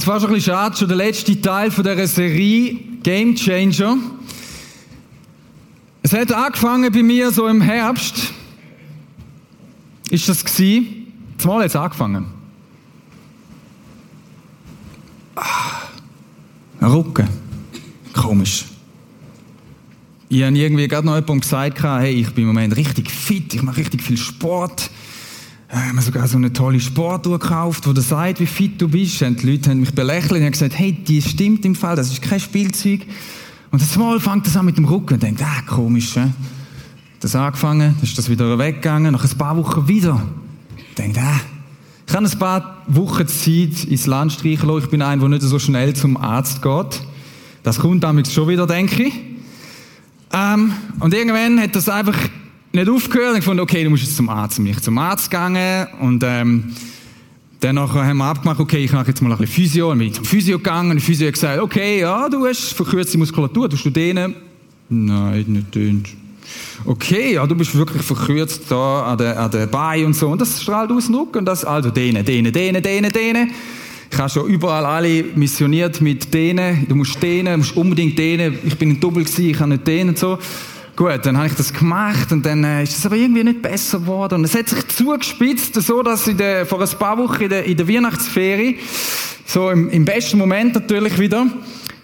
finde es fast ein bisschen schade, schon der letzte Teil von dieser Serie Game Changer. Es hat angefangen bei mir so im Herbst. Ist das gewesen? Zumal jetzt angefangen. Ah, Rücken. Komisch. Ich habe irgendwie gerade noch jemandem gesagt, hey, ich bin im Moment richtig fit, ich mache richtig viel Sport. Ich habe sogar so eine tolle Sportuhr gekauft, wo der sagt, wie fit du bist. Und die Leute haben mich belächelt und haben gesagt, hey, die stimmt im Fall, das ist kein Spielzeug. Und das Mal fängt das an mit dem Rücken und denkt, ah, komisch, äh? Das angefangen, dann ist das wieder weggegangen, nach ein paar Wochen wieder. Denkt, ah, ich habe ein paar Wochen Zeit ins Land streichen lassen. Ich bin ein, der nicht so schnell zum Arzt geht. Das kommt damit schon wieder, denke ich. Ähm, und irgendwann hat das einfach nicht aufgehört. Ich fand, okay, du musst jetzt zum Arzt. Und ich zum Arzt gegangen und ähm, dann haben wir abgemacht, okay, ich mache jetzt mal ein bisschen Physio. Dann bin ich zum Physio gegangen und der Physio hat gesagt, okay, ja, du hast verkürzte Muskulatur, tust du dehnen? Nein, nicht dehnt. Okay, ja, du bist wirklich verkürzt da an der, an der Beine und so. Und das strahlt aus dem Rücken und das, also dehnen, dehnen, dehnen, dehnen, dehnen. Ich habe schon überall alle missioniert mit dehnen. Du musst dehnen, du musst unbedingt dehnen. Ich bin ein Double ich kann nicht dehnen und so. Gut, dann habe ich das gemacht und dann äh, ist es aber irgendwie nicht besser geworden. Und es hat sich zugespitzt, so dass in der, vor ein paar Wochen in der, in der Weihnachtsferie, so im, im besten Moment natürlich wieder,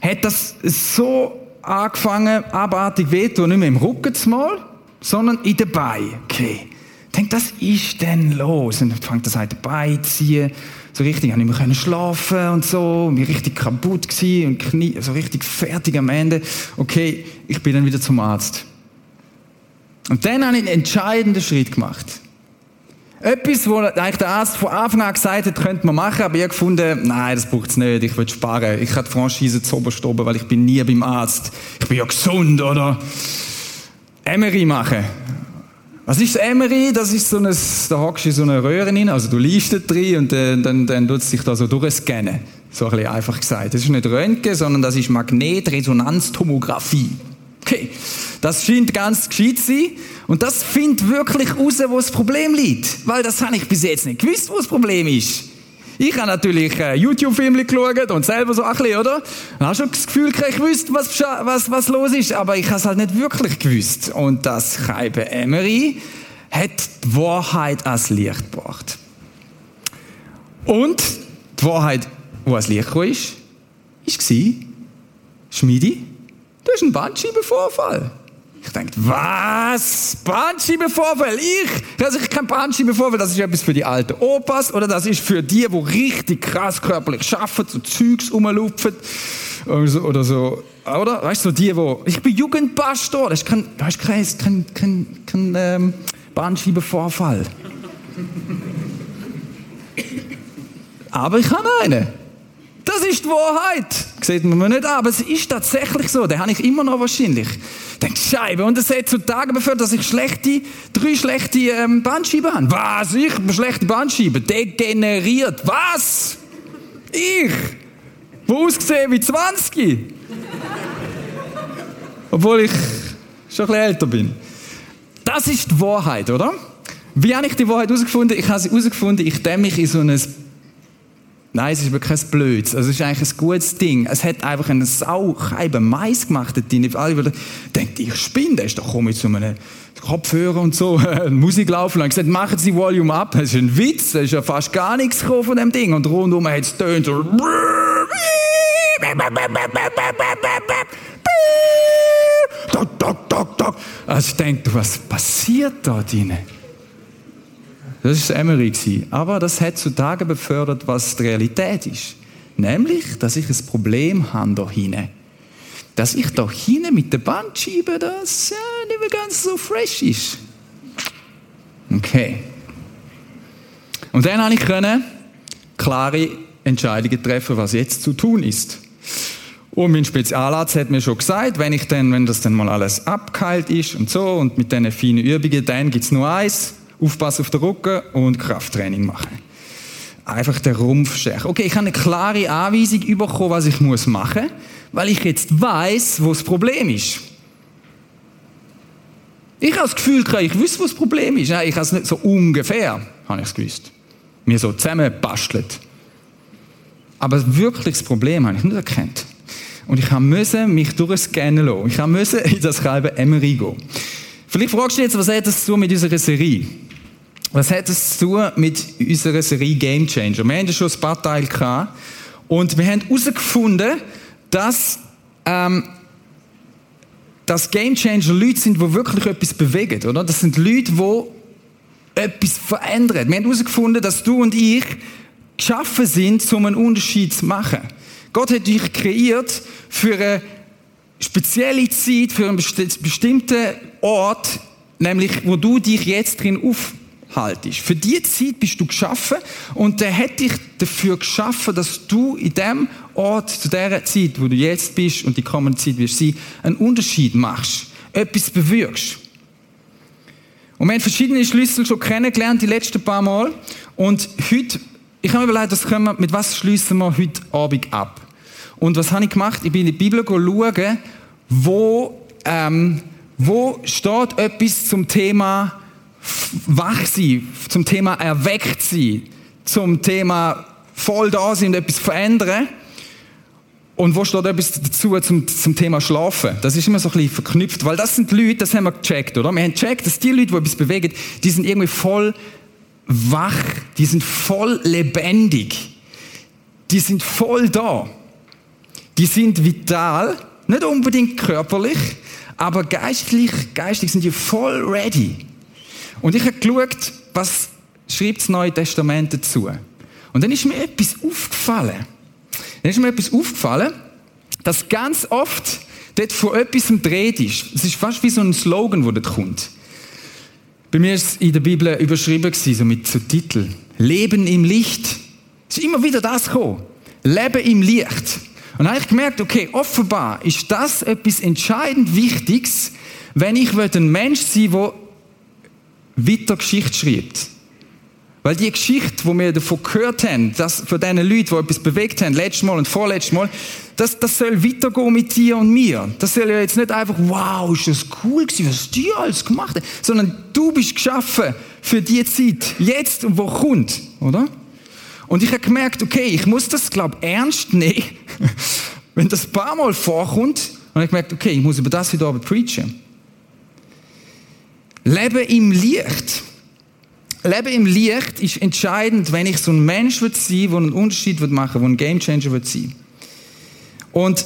hat das so angefangen, abartig weh tun, nicht mehr im Rücken mal, sondern in den Beinen. Okay. Ich denke, das ist denn los? Und dann fängt das an, den Bein zu ziehen. So richtig, ich nicht mehr schlafen und so, mir richtig kaputt und Knie, so richtig fertig am Ende. Okay, ich bin dann wieder zum Arzt. Und dann habe ich einen entscheidenden Schritt gemacht. Etwas, wo eigentlich der Arzt von Anfang an gesagt hat, könnte man machen, aber ich habe gefunden, nein, das braucht es nicht, ich will sparen. Ich habe die Franchise zu oben, weil ich bin nie beim Arzt. Ich bin ja gesund, oder? MRI machen. Was ist das MRI? Das ist so ein, da hockst du in so eine Röhre rein, also du liest da drin und dann, dann, dann tut es sich da so durchscannen. So ein bisschen einfach gesagt. Das ist nicht Röntgen, sondern das ist Magnetresonanztomographie. Okay, das scheint ganz gescheit zu sein. Und das findet wirklich raus, wo das Problem liegt. Weil das habe ich bis jetzt nicht gewusst, wo das Problem ist. Ich habe natürlich äh, YouTube-Filme geschaut und selber so ein bisschen, oder? Ich habe schon das Gefühl, ich wüsste, was, was, was los ist, aber ich habe es halt nicht wirklich gewusst. Und das Schreiben Emery hat die Wahrheit als Licht gebracht. Und die Wahrheit, die als Licht kam, ist, war, Schmiedi, Du hast einen Bandscheibenvorfall. Ich denke, was? Bandscheibenvorfall? Ich? Also ich kein Bandscheibenvorfall, das ist etwas für die alten Opas oder das ist für die, die richtig krass körperlich arbeiten, so Zeugs rumlupfen oder so, oder? Weißt du, so die, wo ich bin Jugendpastor, das ist kein, das ist kein, kein, kein, kein ähm, Bandscheibenvorfall. Aber ich habe einen. Das ist die Wahrheit. Sieht man mir nicht an, aber es ist tatsächlich so. Den habe ich immer noch wahrscheinlich. Denke Scheibe. Und es hat zu Tagen beführt, dass ich schlechte, drei schlechte ähm, Bandscheiben habe. Was? Ich? Schlechte Bandscheiben? Degeneriert. Was? Ich? Wo ausgesehen wie 20? Obwohl ich schon ein bisschen älter bin. Das ist die Wahrheit, oder? Wie habe ich die Wahrheit herausgefunden? Ich habe sie herausgefunden, ich dämme mich in so ein Nein, es ist wirklich kein Blöds. Also es ist eigentlich ein gutes Ding. Es hat einfach einen Saucheiben Mais gemacht. Die alle denken, ich spinne. Ist doch mit so einem Kopfhörer und so, Musik laufen und gesagt, machen Sie Volume ab. Das ist ein Witz. Es ist ja fast gar nichts von dem Ding. Und rundum hat es tönt so. Also ich denke, was passiert da drinnen? Das war Emery. Aber das hat zutage befördert, was die Realität ist. Nämlich, dass ich ein Problem habe da hinten. Dass ich da hinten mit der Bandscheibe, das ja, nicht mehr ganz so fresh ist. Okay. Und dann habe ich können klare Entscheidungen treffen, was jetzt zu tun ist. Und mein Spezialarzt hat mir schon gesagt, wenn ich dann, wenn das dann mal alles abgeheilt ist und so und mit diesen feinen Übungen, dann gibt es nur eins, aufpassen auf den Rücken und Krafttraining machen. Einfach den Rumpf stärken. Okay, ich habe eine klare Anweisung bekommen, was ich machen muss, weil ich jetzt weiß, wo das Problem ist. Ich habe das Gefühl, ich wüsste, wo das Problem ist. Nein, ich habe es nicht so ungefähr, habe ich es gewusst. Mir so zusammenbastelt. Aber ein wirkliches Problem habe ich nicht erkannt. Und ich musste mich durchscannen lassen. Ich musste in das Kalben Emery gehen. Vielleicht fragst du dich jetzt, was hat das zu mit unserer Serie? Was hat das zu tun mit unserer Serie Game Changer? Wir haben ja schon ein paar Teile gehabt. Und wir haben herausgefunden, dass, ähm, dass Game Changer Leute sind, die wirklich etwas bewegen, oder? Das sind Leute, die etwas verändern. Wir haben herausgefunden, dass du und ich geschaffen sind, um einen Unterschied zu machen. Gott hat dich kreiert für eine spezielle Zeit, für einen bestimmten Ort, nämlich wo du dich jetzt drin aufhaltest. Für diese Zeit bist du geschaffen und er hat dich dafür geschaffen, dass du in dem Ort, zu der Zeit, wo du jetzt bist und die kommende Zeit wirst sein, einen Unterschied machst, etwas bewirkst. Und wir haben verschiedene Schlüssel schon kennengelernt, die letzten paar Mal. Und heute, ich habe mir überlegt, was wir, mit was schließen wir heute Abend ab? Und was habe ich gemacht? Ich bin in die Bibel schauen, wo, ähm, wo steht etwas zum Thema wach sein, zum Thema erweckt sein, zum Thema voll da sein und etwas verändern. Und wo steht etwas dazu zum, zum Thema Schlafen? Das ist immer so ein bisschen verknüpft, weil das sind Leute, das haben wir gecheckt, oder? Wir haben gecheckt, dass die Leute, die etwas bewegen, die sind irgendwie voll wach, die sind voll lebendig, die sind voll da. Die sind vital, nicht unbedingt körperlich, aber geistlich, geistig sind die voll ready. Und ich habe geschaut, was schreibt das Neue Testament dazu. Und dann ist mir etwas aufgefallen. Dann ist mir etwas aufgefallen, dass ganz oft dort von etwas dreht ist. Es ist fast wie so ein Slogan, der dort kommt. Bei mir ist es in der Bibel überschrieben so mit so Titel. Leben im Licht. Es ist immer wieder das gekommen. Leben im Licht. Und dann habe ich gemerkt, okay, offenbar ist das etwas entscheidend Wichtiges, wenn ich ein Mensch sein will, der weiter Geschichte schreibt. Weil die Geschichte, die wir davon gehört haben, dass von diesen Leuten, die etwas bewegt haben, letztes Mal und vorletztes Mal, das, das soll weitergehen mit dir und mir. Das soll ja jetzt nicht einfach, wow, ist das cool gewesen, was die alles gemacht haben, sondern du bist geschaffen für die Zeit, jetzt und wo kommt, oder? Und ich habe gemerkt, okay, ich muss das, glaube ernst nehmen, wenn das ein paar Mal vorkommt. Und ich gemerkt, okay, ich muss über das heute Abend preachen. Leben im Licht. Leben im Licht ist entscheidend, wenn ich so ein Mensch sein will, der einen Unterschied machen will, der ein Gamechanger wird sein. Und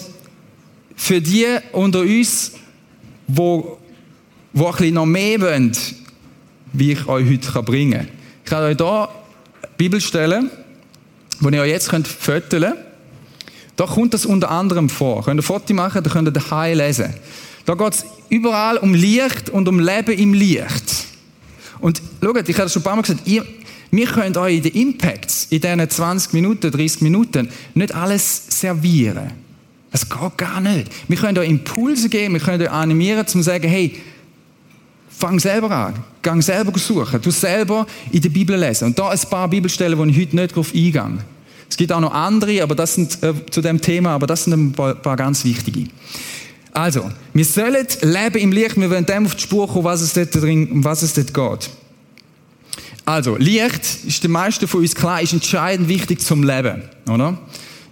für die unter uns, wo, wo ein bisschen noch mehr wollen, wie ich euch heute bringen kann. Ich kann euch hier Bibelstellen, die ihr euch jetzt könnt könnt. Da kommt das unter anderem vor. Könnt ihr Foto machen, dann könnt ihr daheim lesen. Da geht es überall um Licht und um Leben im Licht. Und schaut, ich habe das schon ein paar Mal gesagt, ihr, wir können euch in den Impacts, in diesen 20 Minuten, 30 Minuten, nicht alles servieren. Das geht gar nicht. Wir können euch Impulse geben, wir können euch animieren, um zu sagen, hey, fang selber an, gang selber suchen, du selber in der Bibel lesen. Und da ein paar Bibelstellen, wo ich heute nicht darauf eingehe. Es gibt auch noch andere, aber das sind äh, zu dem Thema, aber das sind ein paar, paar ganz wichtige. Also, wir sollen leben im Licht, wir wollen dem auf die Spur kommen, was es dort drin, um was es dort geht. Also, Licht ist den meisten von uns klar, ist entscheidend wichtig zum Leben, oder?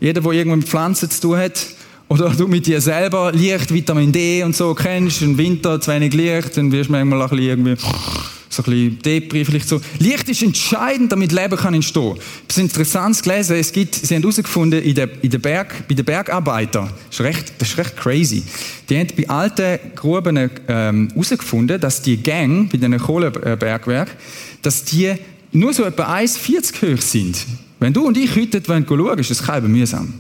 Jeder, der irgendwo mit Pflanzen zu tun hat, oder du mit dir selber Licht, Vitamin D und so kennst, im Winter zu wenig Licht, dann wirst du manchmal ein bisschen irgendwie so ein bisschen Depri, vielleicht so. Licht ist entscheidend, damit Leben kann entstehen. Es ist interessant gelesen, es gibt, sie haben herausgefunden, in der, in der Berg, bei den Bergarbeitern, das ist recht, das ist recht crazy, die haben bei alten Gruben ähm, herausgefunden, dass die Gang bei den Kohlebergwerken, dass die nur so etwa 1,40 hoch sind. Wenn du und ich heute schauen wollen, ist das kein mühsam.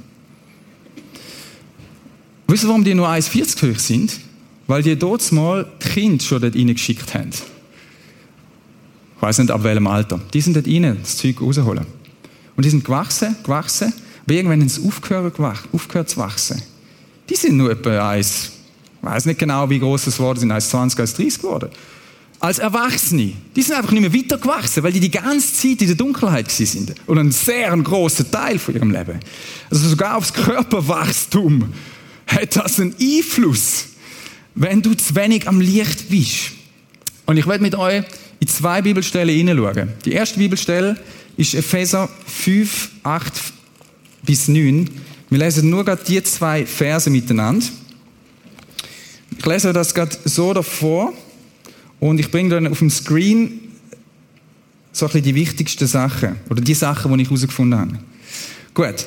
Wisst ihr, warum die nur 1,40 hoch sind? Weil die dort mal die Kinder schon dort reingeschickt haben. Ich weiß nicht ab welchem Alter. Die sind dort rein, das Zeug rausholen. Und die sind gewachsen, gewachsen, aber irgendwann haben sie aufgehört, aufgehört zu wachsen. Die sind nur etwa eins, ich weiß nicht genau, wie groß das geworden sind, 1,20, 1,30 geworden. Als Erwachsene. Die sind einfach nicht mehr weiter gewachsen, weil die die ganze Zeit in der Dunkelheit sind. Und ein sehr großer Teil von ihrem Leben. Also sogar aufs Körperwachstum hat das einen Einfluss, wenn du zu wenig am Licht bist. Und ich werde mit euch in zwei Bibelstellen hineinschauen. Die erste Bibelstelle ist Epheser 5, 8 bis 9. Wir lesen nur gerade die zwei Verse miteinander. Ich lese das gerade so davor und ich bringe dann auf dem Screen so ein bisschen die wichtigsten Sachen oder die Sachen, die ich herausgefunden habe. Gut.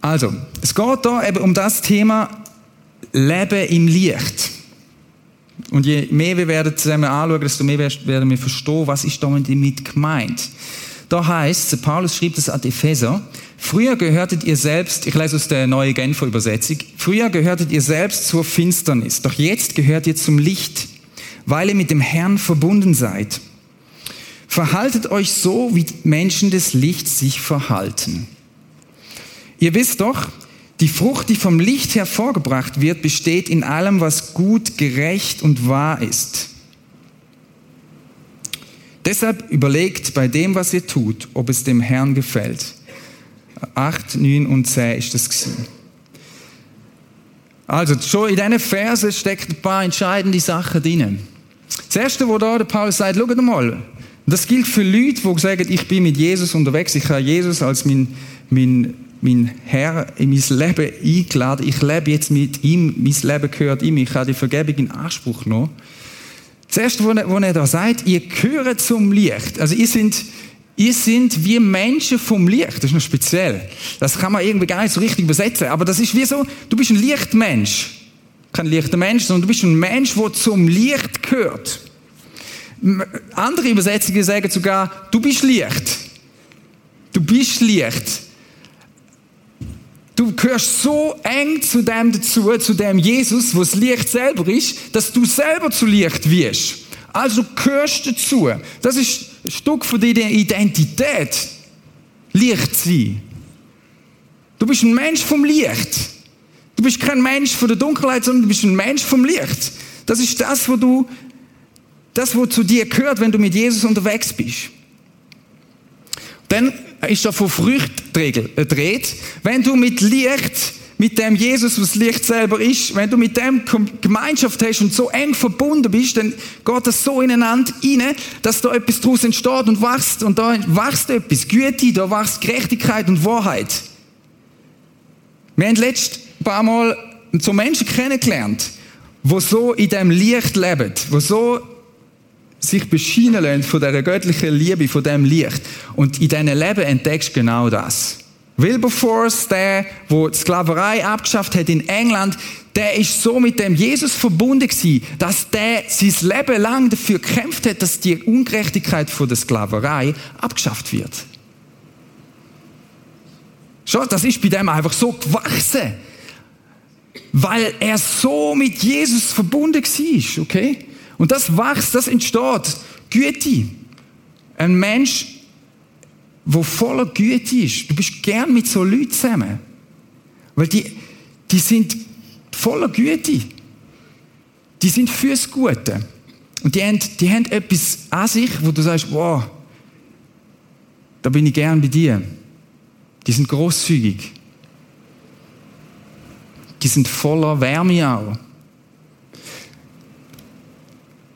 Also, es geht da eben um das Thema Leben im Licht. Und je mehr wir werden zusammen anschauen, desto mehr werden wir verstehen, was ist damit gemeint. Da heißt, Paulus schrieb das an Epheser, früher gehörtet ihr selbst, ich lese aus der neuen Genfer Übersetzung, früher gehörtet ihr selbst zur Finsternis, doch jetzt gehört ihr zum Licht, weil ihr mit dem Herrn verbunden seid. Verhaltet euch so, wie Menschen des Lichts sich verhalten. Ihr wisst doch, die Frucht, die vom Licht hervorgebracht wird, besteht in allem, was gut, gerecht und wahr ist. Deshalb überlegt bei dem, was ihr tut, ob es dem Herrn gefällt. 8, 9 und 10 ist das gewesen. Also, schon in diesen Versen steckt ein paar entscheidende Sachen drin. Das erste, wo da der Paulus sagt, schaut mal, das gilt für Leute, die sagen, ich bin mit Jesus unterwegs, ich habe Jesus als mein, mein, mein Herr in mein Leben eingeladen, ich lebe jetzt mit ihm, mein Leben gehört ihm, ich habe die Vergebung in Anspruch genommen. Das erste, was er, er da sagt, ihr gehört zum Licht. Also ihr sind, ihr sind wie Menschen vom Licht. Das ist noch speziell. Das kann man irgendwie gar nicht so richtig übersetzen. Aber das ist wie so, du bist ein Lichtmensch. Kein lichter Mensch, sondern du bist ein Mensch, der zum Licht gehört. Andere Übersetzungen sagen sogar, du bist Licht. Du bist Licht. Du gehörst so eng zu dem dazu, zu dem Jesus, wo das Licht selber ist, dass du selber zu Licht wirst. Also gehörst dazu. Das ist ein Stück von deiner Identität. Licht sein. Du bist ein Mensch vom Licht. Du bist kein Mensch von der Dunkelheit, sondern du bist ein Mensch vom Licht. Das ist das, wo du, das, was zu dir gehört, wenn du mit Jesus unterwegs bist. Dann ist da von Früchten äh, dreht. Wenn du mit Licht, mit dem Jesus, was Licht selber ist, wenn du mit dem Gemeinschaft hast und so eng verbunden bist, dann geht das so ineinander rein, dass da etwas daraus entsteht und wächst. Und da wächst etwas. Güte, da wächst Gerechtigkeit und Wahrheit. Wir haben letzt ein paar Mal so Menschen kennengelernt, wo so in dem Licht leben, wo so sich bescheinen lassen von dieser göttlichen Liebe, von dem Licht. Und in diesem Leben entdeckst du genau das. Wilberforce, der, wo die Sklaverei abgeschafft hat in England, der ist so mit dem Jesus verbunden gewesen, dass der sein Leben lang dafür gekämpft hat, dass die Ungerechtigkeit von der Sklaverei abgeschafft wird. Schon, das ist bei dem einfach so gewachsen. Weil er so mit Jesus verbunden war, okay? Und das wächst, das entsteht. Güte. Ein Mensch, der voller Güte ist. Du bist gern mit so Leuten zusammen. Weil die, die sind voller Güte. Die sind fürs Gute. Und die haben, die haben etwas an sich, wo du sagst, wow, da bin ich gern bei dir. Die sind großzügig. Die sind voller Wärme auch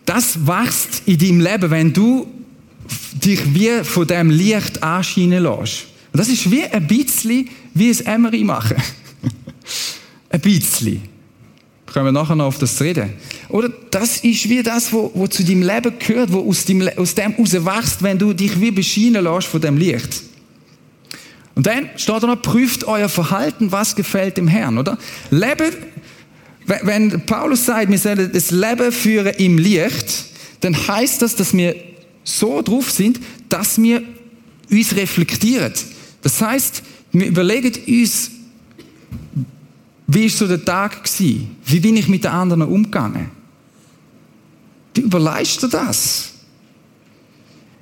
das wächst in deinem Leben, wenn du dich wie von dem Licht anscheinen lässt. Und das ist wie ein bisschen wie ein Emery machen. ein bisschen. Können wir nachher noch auf das reden. Oder das ist wie das, was, was zu deinem Leben gehört, was aus dem, aus dem heraus wächst, wenn du dich wie bescheinen lässt von dem Licht. Und dann steht da noch, prüft euer Verhalten, was gefällt dem Herrn, oder? Leben wenn Paulus sagt, wir sollen das Leben führen im Licht, dann heißt das, dass wir so drauf sind, dass wir uns reflektieren. Das heißt, wir überlegen uns, wie ist so der Tag gewesen? Wie bin ich mit den anderen umgegangen? Du überlegst dir das.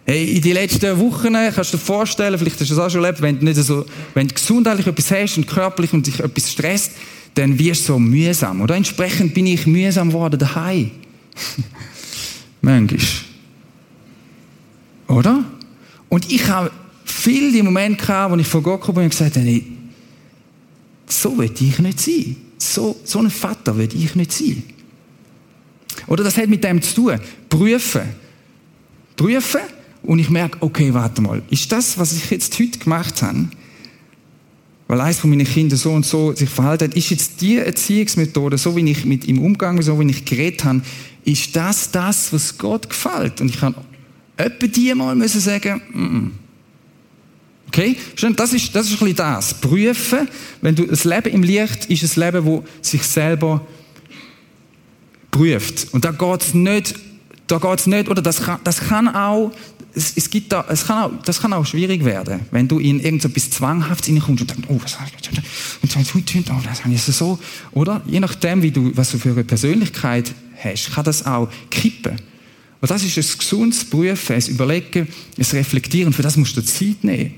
Hey, in den letzten Wochen kannst du dir vorstellen, vielleicht hast du das auch schon erlebt, wenn du, nicht so, wenn du gesundheitlich etwas hast und körperlich und dich etwas stresst, dann wirst du so mühsam. Oder entsprechend bin ich mühsam geworden daheim. Manchmal. Oder? Und ich habe viel die Momente gehabt, wo ich vor Gott gekommen bin und gesagt habe, so will ich nicht sein. So, so ein Vater will ich nicht sein. Oder das hat mit dem zu tun. Prüfen. Prüfen und ich merke, okay, warte mal, ist das, was ich jetzt heute gemacht habe, weil eines von meinen Kindern so und so sich verhalten hat, ist jetzt die Erziehungsmethode, so wie ich mit ihm umgegangen so wie ich geredet habe, ist das das, was Gott gefällt? Und ich kann etwa die mal müssen sagen, mm -mm. Okay? Das ist, das ist ein bisschen das. Prüfen, wenn du das Leben im Licht ist ein Leben, wo sich selber prüft. Und da geht es nicht, da geht's nicht, oder das kann, das kann auch, es, es gibt da, es kann auch, das kann auch schwierig werden, wenn du in irgendetwas Zwanghaftes reinkommst und denkst, oh, was habe ich, und oh, das habe ich so, oder? Je nachdem, wie du, was du für eine Persönlichkeit hast, kann das auch kippen. Und das ist ein gesundes Prüfen, ein Überlegen, ein Reflektieren. Für das musst du Zeit nehmen.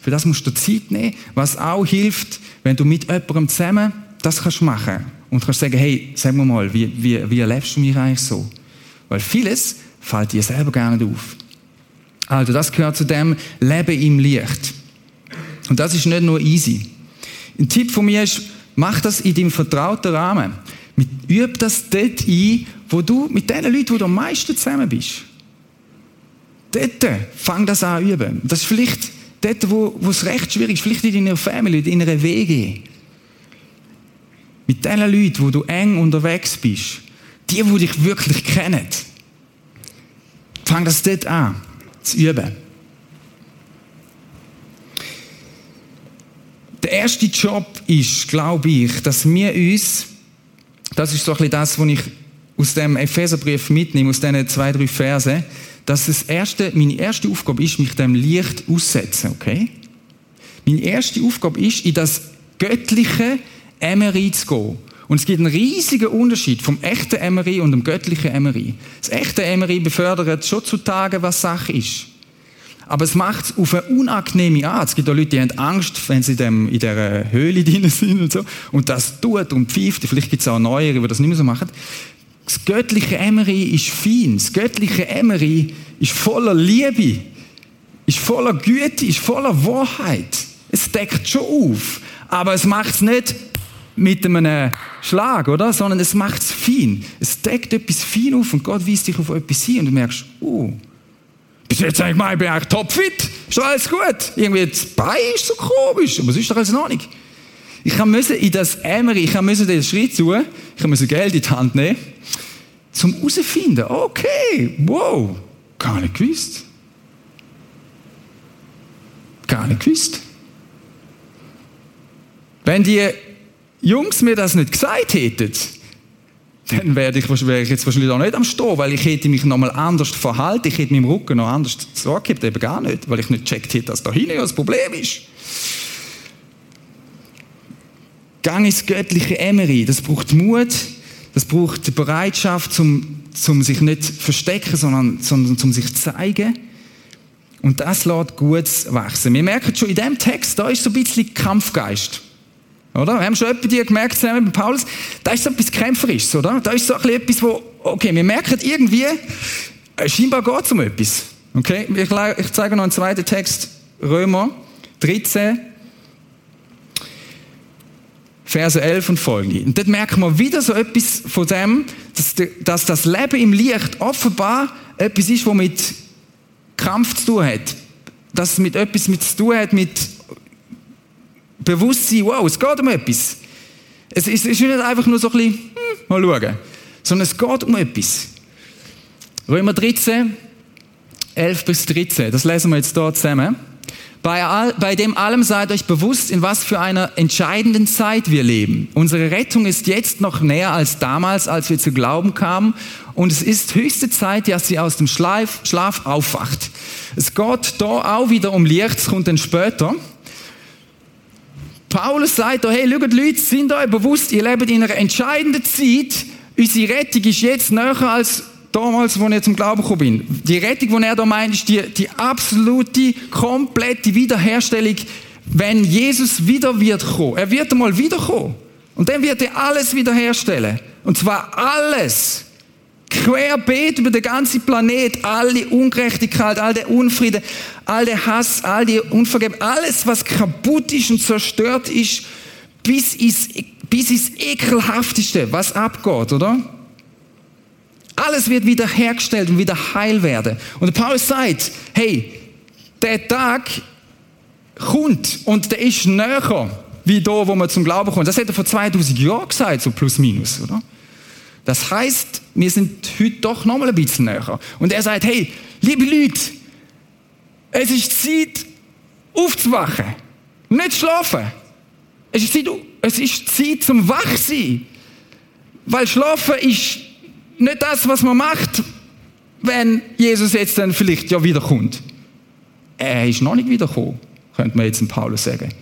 Für das musst du Zeit nehmen, was auch hilft, wenn du mit jemandem zusammen das kannst machen und kannst sagen, hey, sag mir mal, wie, wie, wie erlebst du mich eigentlich so? Weil vieles fällt dir selber gar nicht auf. Also das gehört zu dem Leben im Licht. Und das ist nicht nur easy. Ein Tipp von mir ist, mach das in deinem vertrauten Rahmen. Üb das dort ein, wo du mit den Leuten, wo du am meisten zusammen bist. Dort fang das an üben. Das ist vielleicht dort, wo, wo es recht schwierig ist, vielleicht in deiner Family, in einer WG. Mit den Leuten, wo du eng unterwegs bist. Die, die dich wirklich kennen. Fang das dort an, zu üben. Der erste Job ist, glaube ich, dass wir uns, das ist so ein bisschen das, was ich aus dem Epheserbrief mitnehme, aus diesen zwei, drei Versen, dass das erste, meine erste Aufgabe ist, mich dem Licht aussetzen, okay? Meine erste Aufgabe ist, in das göttliche Emery zu gehen. Und es gibt einen riesigen Unterschied vom echten Emery und dem göttlichen Emery. Das echte Emery befördert schon zutage, was Sache ist. Aber es macht es auf eine unangenehme Art. Es gibt auch Leute, die haben Angst, wenn sie in dieser Höhle drin sind und so. Und das tut und pfeift. Vielleicht gibt es auch Neuere, die das nicht mehr so machen. Das göttliche Emery ist fein. Das göttliche Emery ist voller Liebe, ist voller Güte, ist voller Wahrheit. Es deckt schon auf. Aber es macht es nicht mit einem Schlag, oder? Sondern es macht es fein. Es deckt etwas fein auf und Gott weist dich auf etwas hin und du merkst, oh, bis jetzt mal, ich bin eigentlich topfit. Ist doch alles gut. Irgendwie das Bein ist so komisch, aber es ist doch alles noch nicht. Ich musste in das Emery, ich musste den Schritt zu, ich musste Geld in die Hand nehmen, zum herausfinden, okay, wow, gar nicht gewusst. Gar nicht gewusst. Wenn die Jungs mir das nicht gesagt hätten, dann wäre ich, wär ich jetzt wahrscheinlich auch nicht am Stehen, weil ich hätte mich nochmal anders verhalten, ich hätte meinem Rücken noch anders gehabt, eben gar nicht, weil ich nicht gecheckt hätte, dass da hinten das Problem ist. Gang ins göttliche Emery, das braucht Mut, das braucht die Bereitschaft, zum, zum sich nicht verstecken, sondern, sondern zum sich zeigen. Und das lässt gut wachsen. Wir merken schon in dem Text, da ist so ein bisschen Kampfgeist. Oder? Wir haben schon etwa die gemerkt zusammen mit Paulus, da ist so etwas Kämpferisches, oder? Da ist so etwas, wo, okay, wir merken irgendwie, äh, scheinbar geht es um etwas. Okay? Ich, ich zeige noch einen zweiten Text, Römer 13, Verse 11 und folgende. Und dort merken wir wieder so etwas von dem, dass, dass das Leben im Licht offenbar etwas ist, was mit Kampf zu tun hat. Dass es mit etwas mit zu tun hat, mit Bewusstsein, wow, es geht um etwas. Es ist, nicht einfach nur so ein bisschen, hm, mal schauen, sondern es geht um etwas. Römer 13, 11 bis 13, das lesen wir jetzt dort zusammen. Bei, all, bei dem allem seid euch bewusst, in was für einer entscheidenden Zeit wir leben. Unsere Rettung ist jetzt noch näher als damals, als wir zu glauben kamen. Und es ist höchste Zeit, dass sie aus dem Schlaf, Schlaf aufwacht. Es geht da auch wieder um Licht, es kommt dann später. Paulus sagt da, hey, schaut Leute, sind euch bewusst, ihr lebt in einer entscheidenden Zeit. Unsere Rettung ist jetzt näher als damals, als ich zum Glauben gekommen bin. Die Rettung, die er da meint, ist die, die absolute, komplette Wiederherstellung, wenn Jesus wieder wird kommen. Er wird einmal wiederkommen. Und dann wird er alles wiederherstellen. Und zwar alles querbeet über den ganzen Planet, alle Ungerechtigkeit, all der Unfrieden, all der Hass, all die Unvergebung, alles, was kaputt ist und zerstört ist, bis ins, bis ins Ekelhafteste, was abgeht, oder? Alles wird wieder hergestellt und wieder heil werden. Und Paulus sagt, hey, der Tag kommt und der ist näher wie da, wo man zum Glauben kommt. Das hat er vor 2000 Jahren gesagt, so plus minus, oder? Das heißt, wir sind heute doch noch mal ein bisschen näher. Und er sagt, hey, liebe Leute, es ist Zeit, aufzuwachen. Nicht schlafen. Es ist Zeit, es ist Zeit zum Wachsein. Weil schlafen ist nicht das, was man macht, wenn Jesus jetzt dann vielleicht ja wiederkommt. Er ist noch nicht wiedergekommen, könnte man jetzt in Paulus sagen.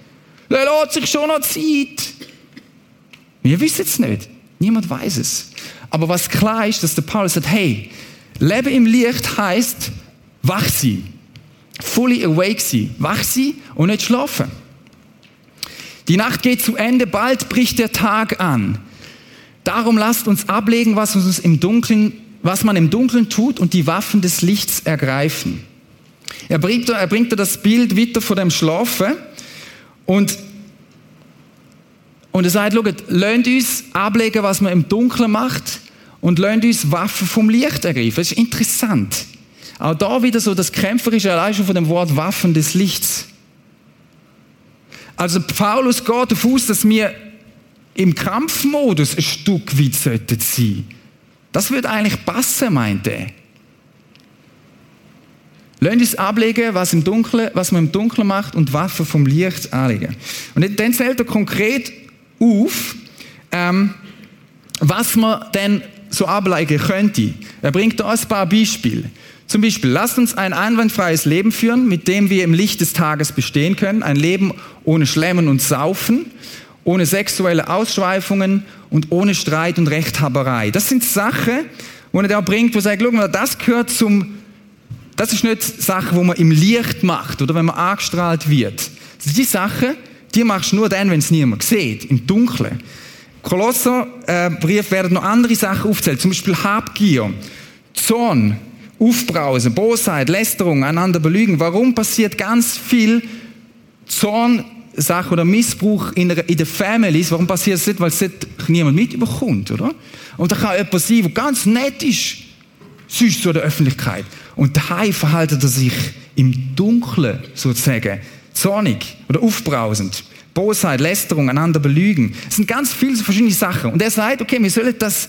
Er lässt sich schon noch Zeit. Wir wissen es nicht. Niemand weiß es. Aber was klar ist, dass der Paulus sagt, hey, Leben im Licht heißt wach sein. Fully awake sein. Wach sein und nicht schlafen. Die Nacht geht zu Ende, bald bricht der Tag an. Darum lasst uns ablegen, was uns im Dunkeln, was man im Dunkeln tut und die Waffen des Lichts ergreifen. Er bringt, er bringt das Bild weiter von dem Schlafen und und er sagt, schaut, lasst uns ablegen, was man im Dunkeln macht und lasst uns Waffen vom Licht ergreifen. Das ist interessant. Auch da wieder so das Kämpferische allein schon von dem Wort Waffen des Lichts. Also Paulus geht davon aus, dass wir im Kampfmodus ein Stück weit sollten sein. Das wird eigentlich passen, meint er. Lasst uns ablegen, was, im Dunkeln, was man im Dunkeln macht und Waffen vom Licht anlegen. Und dann zählt er konkret auf, ähm, was man denn so ablegen könnte. Er bringt da ein paar Beispiele. Zum Beispiel, lasst uns ein einwandfreies Leben führen, mit dem wir im Licht des Tages bestehen können. Ein Leben ohne Schlemmen und Saufen, ohne sexuelle Ausschweifungen und ohne Streit und Rechthaberei. Das sind Sachen, wo er da bringt, wo er sagt, mal, das gehört zum, das ist nicht Sachen, wo man im Licht macht oder wenn man angestrahlt wird. Das sind die Sachen, die machst du nur dann, wenn es niemand sieht, im Dunkeln. Kolosserbrief äh, werden noch andere Sachen aufzählen, zum Beispiel Habgier, Zorn, Aufbrausen, Bosheit, Lästerung, einander belügen. Warum passiert ganz viel Zorn, Sache oder Missbrauch in der, in der Families? Warum passiert es nicht? Weil es niemand mitbekommt, oder? Und da kann jemand sein, der ganz nett ist, sonst zu der Öffentlichkeit. Und daheim verhält er sich im Dunkeln, sozusagen, zornig oder aufbrausend. Bosheit, Lästerung, einander belügen. Es sind ganz viele verschiedene Sachen. Und er sagt, okay, wir sollen das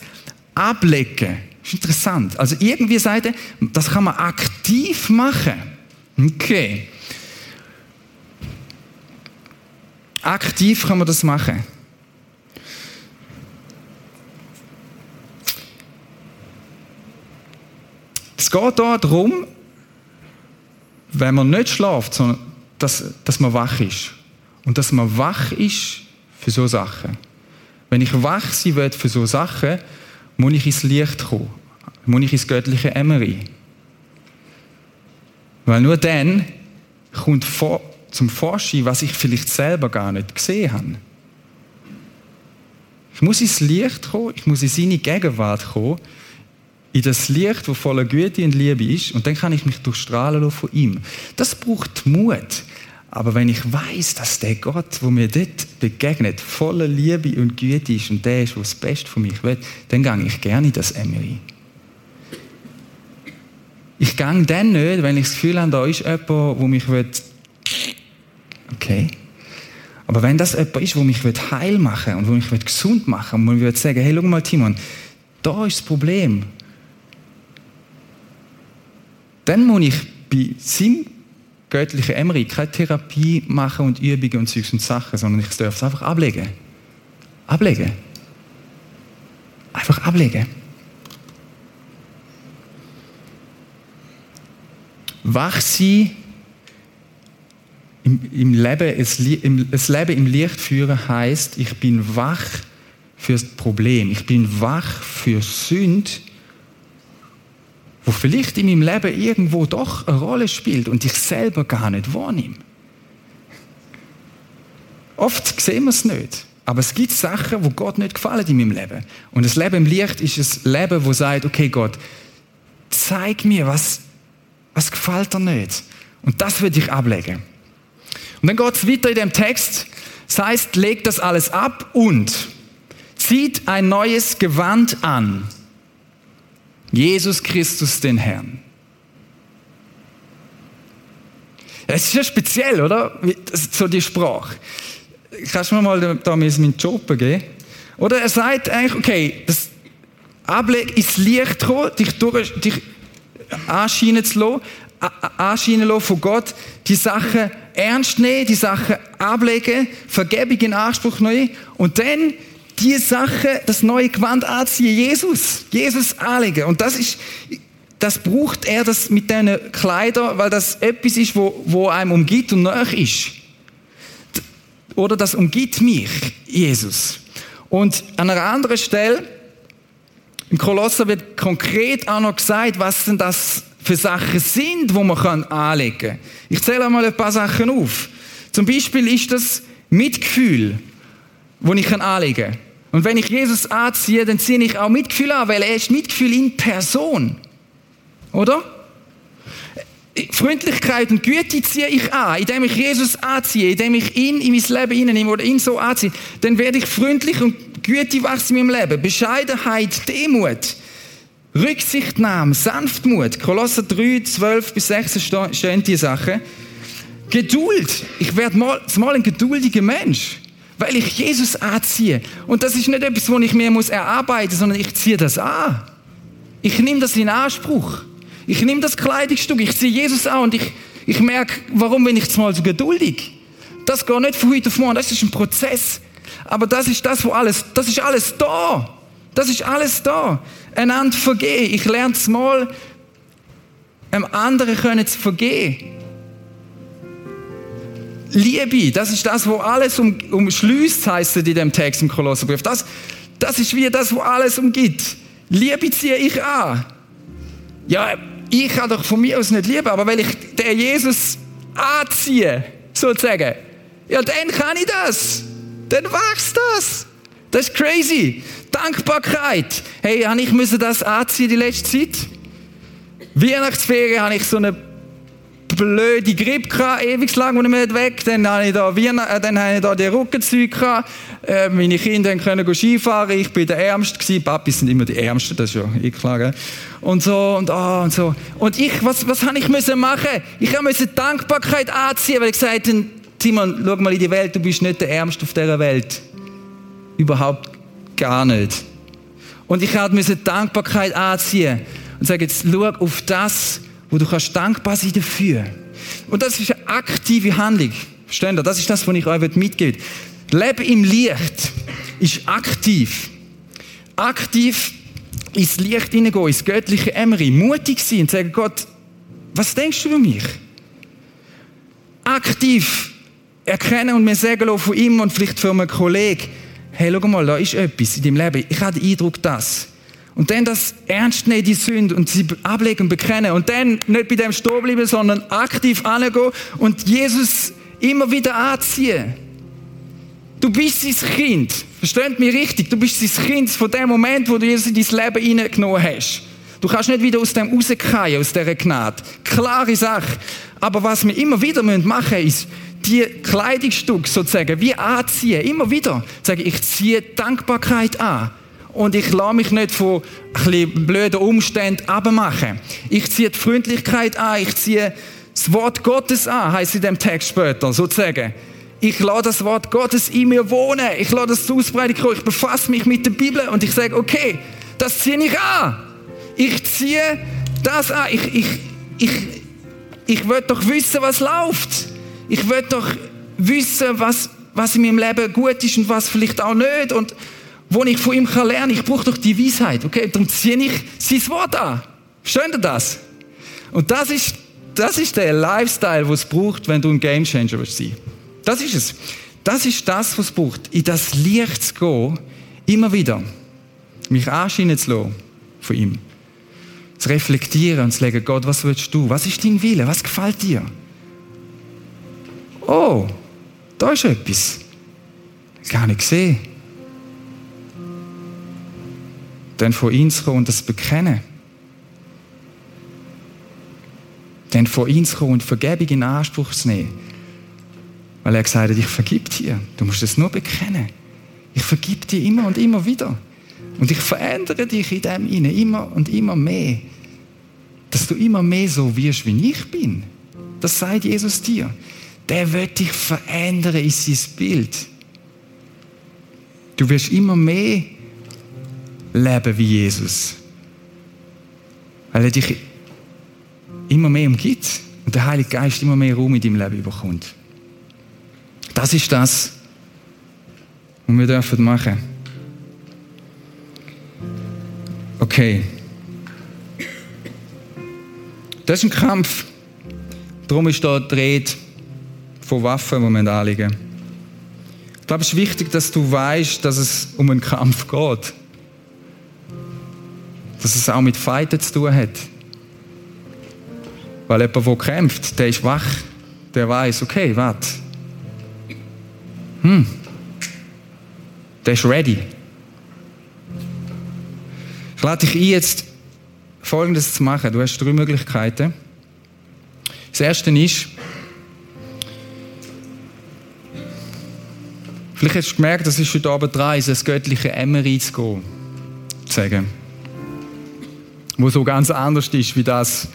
ablegen. Das ist interessant. Also irgendwie sagt er, das kann man aktiv machen. Okay. Aktiv kann man das machen. Es geht darum, wenn man nicht schlaft, sondern dass, dass man wach ist. Und dass man wach ist für so Sachen. Wenn ich wach sein will für so Sachen, muss ich ins Licht kommen. Muss ich ins göttliche Emery. Weil nur dann kommt vor, zum Vorschein, was ich vielleicht selber gar nicht gesehen habe. Ich muss ins Licht kommen, ich muss in seine Gegenwart kommen, in das Licht, wo voller Güte und Liebe ist, und dann kann ich mich durchstrahlen von ihm. Das braucht Mut. Aber wenn ich weiß, dass der Gott, wo mir dort begegnet, voller Liebe und Güte ist und der ist, der das Beste von mich will, dann gehe ich gerne in das Emery. Ich gehe dann nicht, wenn ich das Gefühl habe, da ist jemand, der mich will. Okay. Aber wenn das jemand ist, der mich heil machen will und der mich will gesund machen und mir will sagen, hey, schau mal, Timon, da ist das Problem. Dann muss ich bei seinem göttliche Emmerich keine Therapie machen und Übungen und Zeugs und Sachen, sondern ich darf es einfach ablegen. Ablegen. Einfach ablegen. Wach sein, im, im Leben, das, im, das Leben im Licht führen heißt, ich bin wach für das Problem. Ich bin wach für Sünde wo vielleicht in meinem Leben irgendwo doch eine Rolle spielt und ich selber gar nicht wahrnehme. Oft sehen wir es nicht. Aber es gibt Sachen, wo Gott nicht gefallen in meinem Leben. Und das Leben im Licht ist ein Leben, wo sagt, okay Gott, zeig mir, was, was gefällt dir nicht. Und das würde ich ablegen. Und dann geht es weiter in dem Text. Das heißt, legt das alles ab und zieht ein neues Gewand an. Jesus Christus den Herrn. Es ist ja speziell, oder? So die Sprache. Kannst du mir mal da meinen Job geben? Oder er sagt eigentlich, okay, das Ablegen ins Licht kommen, dich, durch, dich anscheinen zu lassen, anscheinen von Gott, die Sachen ernst nehmen, die Sachen ablegen, Vergebung in Anspruch nehmen und dann die Sachen, das neue Gewand anziehen, Jesus, Jesus anlegen. Und das ist, das braucht er das mit diesen Kleidern, weil das etwas ist, wo, wo einem umgibt und nach ist. Oder das umgibt mich, Jesus. Und an einer anderen Stelle, im Kolosser wird konkret auch noch gesagt, was denn das für Sachen sind, wo man anlegen kann. Ich zähle mal ein paar Sachen auf. Zum Beispiel ist das Mitgefühl, wo ich anlegen kann. Und wenn ich Jesus anziehe, dann ziehe ich auch Mitgefühl an, weil er ist Mitgefühl in Person. Oder? Freundlichkeit und Güte ziehe ich an, indem ich Jesus anziehe, indem ich ihn in mein Leben hineinnehme oder ihn so anziehe, dann werde ich freundlich und Güte wächst in meinem Leben. Bescheidenheit, Demut, Rücksichtnahme, Sanftmut. Kolosser 3, 12 bis 16 stehen die Sachen. Geduld. Ich werde mal, mal ein geduldiger Mensch, weil ich Jesus anziehe. Und das ist nicht etwas, wo ich mir muss erarbeiten muss, sondern ich ziehe das an. Ich nehme das in Anspruch. Ich nehme das Kleidungsstück, ich ziehe Jesus an und ich, ich merke, warum bin ich jetzt mal so geduldig? Das geht nicht von heute auf morgen, das ist ein Prozess. Aber das ist das, wo alles, das ist alles da. Das ist alles da. Einander vergehen. Ich lerne es mal, einem anderen können zu vergehen. Liebe, das ist das, wo alles um, umschließt, heißt es in dem Text im Kolosserbrief. Das, das ist wie das, wo alles umgibt. Liebe ziehe ich an. Ja, ich kann doch von mir aus nicht lieben, aber wenn ich den Jesus anziehe, sozusagen, ja, dann kann ich das. Dann wächst das. Das ist crazy. Dankbarkeit. Hey, habe ich müssen das anziehen die letzte Zeit? Weihnachtsferien habe ich so eine blöde Grippe gehabt, ewig lang, ich nicht weg. Dann habe ich da, äh, dann habe ich da die Rückenzüge gehabt. Äh, meine Kinder können Skifahren. Ich bin der Ärmste gewesen. Papis sind immer die Ärmsten, das ist ja eh klar, gell? Und so, und ah, und so. Und ich, was, was habe ich müssen machen? Ich müssen Dankbarkeit anziehen, weil ich gesagt habe, Simon, schau mal in die Welt, du bist nicht der Ärmste auf dieser Welt. Überhaupt gar nicht. Und ich musste Dankbarkeit anziehen und sagen, jetzt schau auf das, wo du kannst dankbar sein dafür. Und das ist eine aktive Handlung. Versteht ihr? Das ist das, was ich euch mitgebe. Leben im Licht ist aktiv. Aktiv ins Licht hineingehen, ins göttliche Emery. Mutig sein und sagen, Gott, was denkst du über mich? Aktiv erkennen und mir sagen von ihm und vielleicht von einem Kollegen, hey, schau mal, da ist etwas in deinem Leben. Ich habe den Eindruck, dass. Und dann das ernst nehmen, die Sünde, und sie ablegen und bekennen. Und dann nicht bei dem stehen bleiben, sondern aktiv angehen und Jesus immer wieder anziehen. Du bist sein Kind. Versteht mich richtig? Du bist sein Kind von dem Moment, wo du Jesus in dein Leben hineingenommen hast. Du kannst nicht wieder aus dem rauskommen, aus dieser Gnade. Klare Sache. Aber was wir immer wieder machen müssen, ist, die Kleidungsstück sozusagen wie anziehen. Immer wieder. Sagen, ich ziehe Dankbarkeit an und ich lasse mich nicht von ein blöden Umständen abmachen. Ich ziehe die Freundlichkeit an, ich ziehe das Wort Gottes an, heißt in dem Text später, sozusagen. Ich lasse das Wort Gottes in mir wohnen. Ich lasse das ausbreiten. Ich befasse mich mit der Bibel und ich sage, okay, das ziehe ich an. Ich ziehe das an. Ich, ich, ich, ich will doch wissen, was läuft. Ich will doch wissen, was, was in meinem Leben gut ist und was vielleicht auch nicht. Und wo ich von ihm kann lernen. Ich brauche doch die Weisheit. Okay, darum ziehe ich sein Wort an. Versteht ihr das? Und das ist, das ist der Lifestyle, den es braucht, wenn du ein Gamechanger willst sein. Das ist es. Das ist das, was es braucht. In das Licht zu gehen, immer wieder. Mich anscheinen zu lassen von ihm. Zu reflektieren und zu sagen, Gott, was willst du? Was ist dein Wille? Was gefällt dir? Oh, da ist etwas. Gar nicht gesehen. Dann vor ihn zu kommen und das bekennen. Dann vor ihn zu kommen und Vergebung in Anspruch zu nehmen. Weil er gesagt hat, ich vergib dir. Du musst es nur bekennen. Ich vergib dir immer und immer wieder. Und ich verändere dich in dem inne immer und immer mehr. Dass du immer mehr so wirst, wie ich bin. Das sagt Jesus dir. Der wird dich verändern in sein Bild. Du wirst immer mehr leben wie Jesus. Weil er dich immer mehr umgibt und der Heilige Geist immer mehr Raum in deinem Leben bekommt. Das ist das, was wir dürfen machen. Okay. Das ist ein Kampf. Darum ist da die Rede von Waffen, die wir anlegen. Ich glaube, es ist wichtig, dass du weißt, dass es um einen Kampf geht. Dass es auch mit Fighten zu tun hat. Weil jemand, der kämpft, der ist wach. Der weiß, okay, warte. Hm. Der ist ready. Ich lade dich ein, jetzt Folgendes zu machen. Du hast drei Möglichkeiten. Das erste ist, vielleicht hast du gemerkt, das ist heute Abend dran, das göttliche Emmery zu gehen, zu sagen. Wo so ganz anders ist, wie das,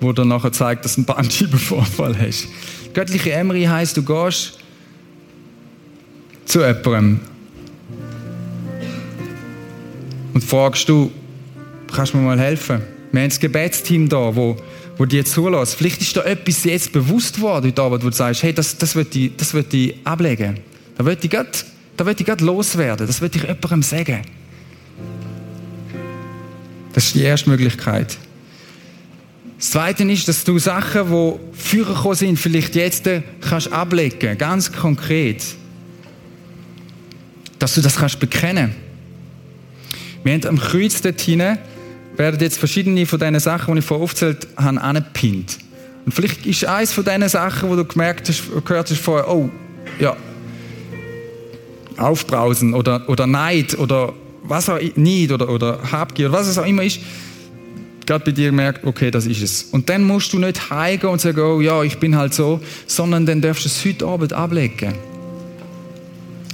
wo dir nachher zeigt, dass du einen Bandscheibenvorfall hast. Göttliche Emery heißt, du gehst zu jemandem und fragst du, kannst du mir mal helfen? Wir haben das Gebetsteam da, wo, wo dir zulässt. Vielleicht ist da etwas jetzt bewusst worden heute wo du sagst, hey, das, das wird ich, das wird ich ablegen. Da wird ich grad, da wird ich grad loswerden. Das wird ich jemandem sagen. Das ist die erste Möglichkeit. Das Zweite ist, dass du Sachen, die führen sind, vielleicht jetzt kannst ablegen, ganz konkret. Dass du das kannst bekennen. Wir haben am Kreuz dort hinten werden jetzt verschiedene von diesen Sachen, die ich vorher aufgezählt habe, angepinnt. Und vielleicht ist eines von diesen Sachen, wo du gemerkt hast, gehört hast vorher, oh, ja, Aufbrausen oder, oder Neid oder was auch Neid oder, oder Habgier oder was es auch immer ist, gerade bei dir merkt, okay, das ist es. Und dann musst du nicht heimgehen und sagen, oh ja, ich bin halt so, sondern dann darfst du es heute Abend ablegen.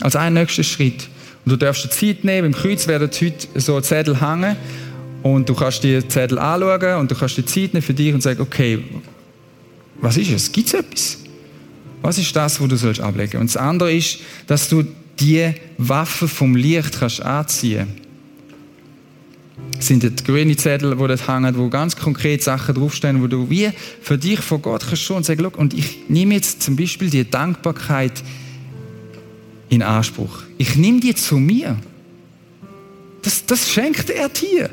Als ein nächster Schritt. Und du darfst dir Zeit nehmen, im Kreuz werden heute so Zettel hängen und du kannst die Zettel anschauen und du kannst die Zeit nehmen für dich und sagen, okay, was ist es? Gibt es etwas? Was ist das, wo du sollst ablegen? Und das andere ist, dass du die Waffe vom Licht kannst anziehen. Das sind die grünen Zettel, die dort hängen, wo ganz konkret Sachen draufstehen, wo du wie für dich vor Gott kannst schon sagen, und ich nehme jetzt zum Beispiel die Dankbarkeit in Anspruch. Ich nehme die zu mir. Das, das schenkt er dir.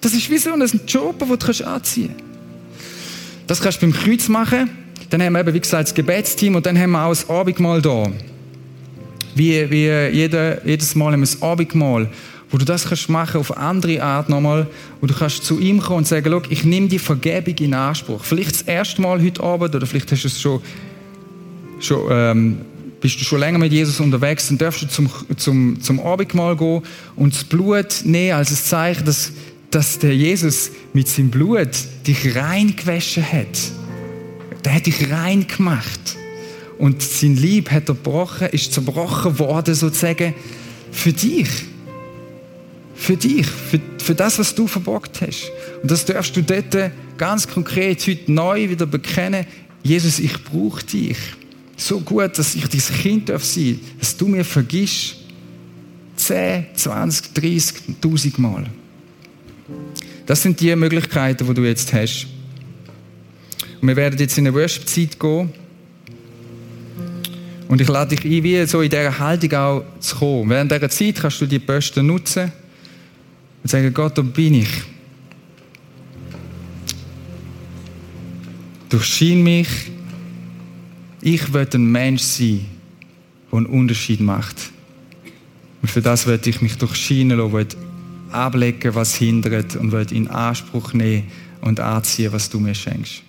Das ist wie so ein Job, den du anziehen kannst. Das kannst du beim Kreuz machen. Dann haben wir eben, wie gesagt, das Gebetsteam und dann haben wir auch das Abendmahl da. Wie, wie jede, jedes Mal das Abendmahl, wo du das kannst machen auf andere Art nochmal, wo du kannst zu ihm kommen und sagen, ich nehme die Vergebung in Anspruch. Vielleicht das erste Mal heute Abend oder vielleicht hast du es schon, schon ähm, bist du schon länger mit Jesus unterwegs, dann darfst du zum, zum, zum Abendmahl gehen und das Blut nehmen als ein Zeichen, dass dass der Jesus mit seinem Blut dich rein gewaschen hat. Der hat dich rein gemacht. Und sein Lieb hat er gebrochen, ist zerbrochen worden, sozusagen, für dich. Für dich, für, für das, was du verbockt hast. Und das darfst du dort ganz konkret heute neu wieder bekennen. Jesus, ich brauche dich. So gut, dass ich dein Kind darf sein, dass du mir vergisst. 10, 20, 30, 1000 Mal. Das sind die Möglichkeiten, die du jetzt hast. Und wir werden jetzt in eine Worship-Zeit gehen. Und ich lade dich ein, wie so in dieser Haltung auch zu kommen. Während dieser Zeit kannst du die Posten nutzen und sagen, Gott, da bin ich. Durchschien mich. Ich will ein Mensch sein, der einen Unterschied macht. Und für das werde ich mich durchscheinen lassen, ablegen, was hindert und will in Anspruch nehmen und anziehen, was du mir schenkst.